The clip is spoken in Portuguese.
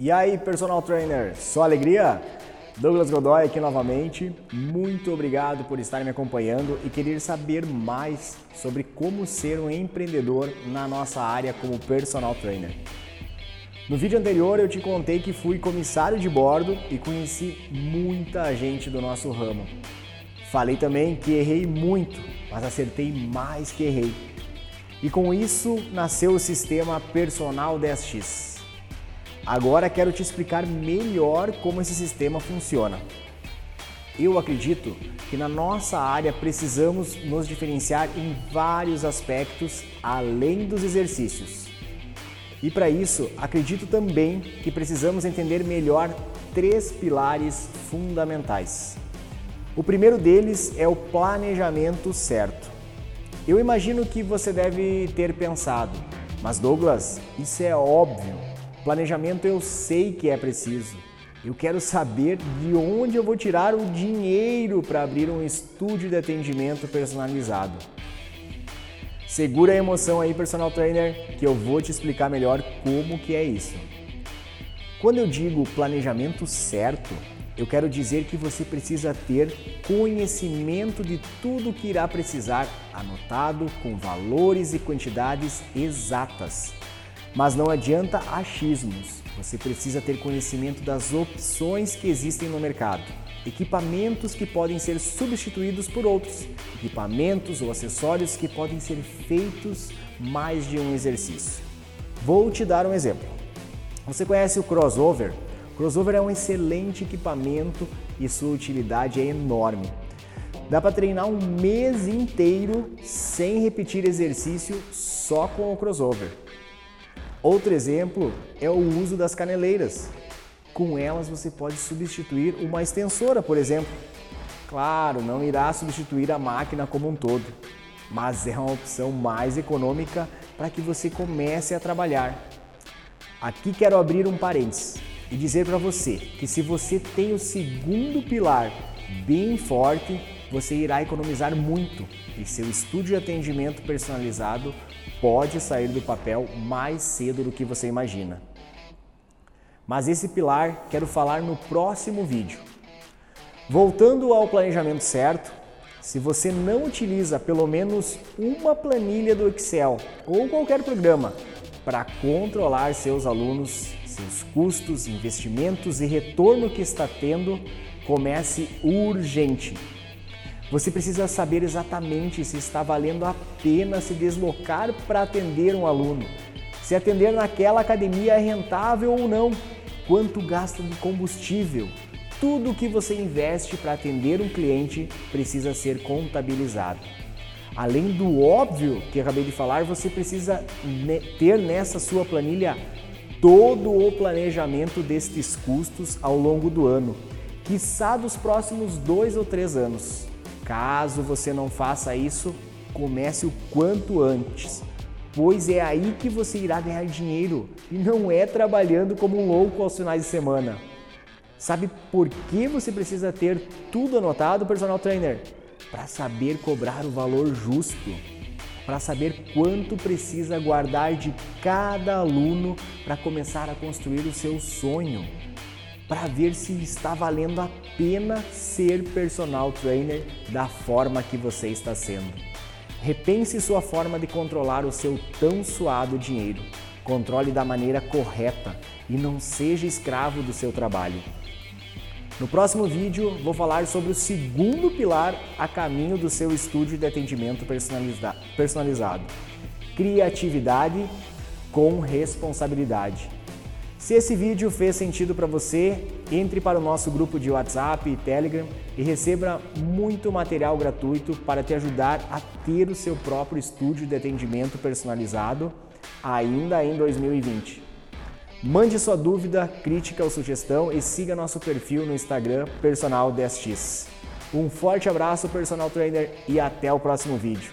E aí, personal trainer, só alegria? Douglas Godoy aqui novamente. Muito obrigado por estar me acompanhando e querer saber mais sobre como ser um empreendedor na nossa área como personal trainer. No vídeo anterior eu te contei que fui comissário de bordo e conheci muita gente do nosso ramo. Falei também que errei muito, mas acertei mais que errei. E com isso nasceu o sistema Personal 10X. Agora quero te explicar melhor como esse sistema funciona. Eu acredito que na nossa área precisamos nos diferenciar em vários aspectos além dos exercícios. E para isso, acredito também que precisamos entender melhor três pilares fundamentais. O primeiro deles é o planejamento certo. Eu imagino que você deve ter pensado, mas Douglas, isso é óbvio. Planejamento eu sei que é preciso. Eu quero saber de onde eu vou tirar o dinheiro para abrir um estúdio de atendimento personalizado. Segura a emoção aí, personal trainer, que eu vou te explicar melhor como que é isso. Quando eu digo planejamento certo, eu quero dizer que você precisa ter conhecimento de tudo que irá precisar, anotado com valores e quantidades exatas. Mas não adianta achismos. Você precisa ter conhecimento das opções que existem no mercado. Equipamentos que podem ser substituídos por outros, equipamentos ou acessórios que podem ser feitos mais de um exercício. Vou te dar um exemplo. Você conhece o crossover? O crossover é um excelente equipamento e sua utilidade é enorme. Dá para treinar um mês inteiro sem repetir exercício só com o crossover. Outro exemplo é o uso das caneleiras. Com elas você pode substituir uma extensora, por exemplo. Claro, não irá substituir a máquina como um todo, mas é uma opção mais econômica para que você comece a trabalhar. Aqui quero abrir um parênteses e dizer para você que se você tem o segundo pilar bem forte, você irá economizar muito e seu estúdio de atendimento personalizado pode sair do papel mais cedo do que você imagina. Mas esse pilar quero falar no próximo vídeo. Voltando ao planejamento certo, se você não utiliza pelo menos uma planilha do Excel ou qualquer programa para controlar seus alunos, seus custos, investimentos e retorno que está tendo, comece urgente você precisa saber exatamente se está valendo a pena se deslocar para atender um aluno, se atender naquela academia é rentável ou não, quanto gasta de combustível. Tudo que você investe para atender um cliente precisa ser contabilizado. Além do óbvio que acabei de falar, você precisa ter nessa sua planilha todo o planejamento destes custos ao longo do ano, quiçá dos próximos dois ou três anos. Caso você não faça isso, comece o quanto antes, pois é aí que você irá ganhar dinheiro e não é trabalhando como um louco aos finais de semana. Sabe por que você precisa ter tudo anotado, personal trainer? Para saber cobrar o valor justo, para saber quanto precisa guardar de cada aluno para começar a construir o seu sonho para ver se está valendo a pena ser personal trainer da forma que você está sendo. Repense sua forma de controlar o seu tão suado dinheiro. Controle da maneira correta e não seja escravo do seu trabalho. No próximo vídeo, vou falar sobre o segundo pilar a caminho do seu estúdio de atendimento personalizado: criatividade com responsabilidade. Se esse vídeo fez sentido para você, entre para o nosso grupo de WhatsApp e Telegram e receba muito material gratuito para te ajudar a ter o seu próprio estúdio de atendimento personalizado ainda em 2020. Mande sua dúvida, crítica ou sugestão e siga nosso perfil no Instagram Personal10x. Um forte abraço, personal trainer, e até o próximo vídeo.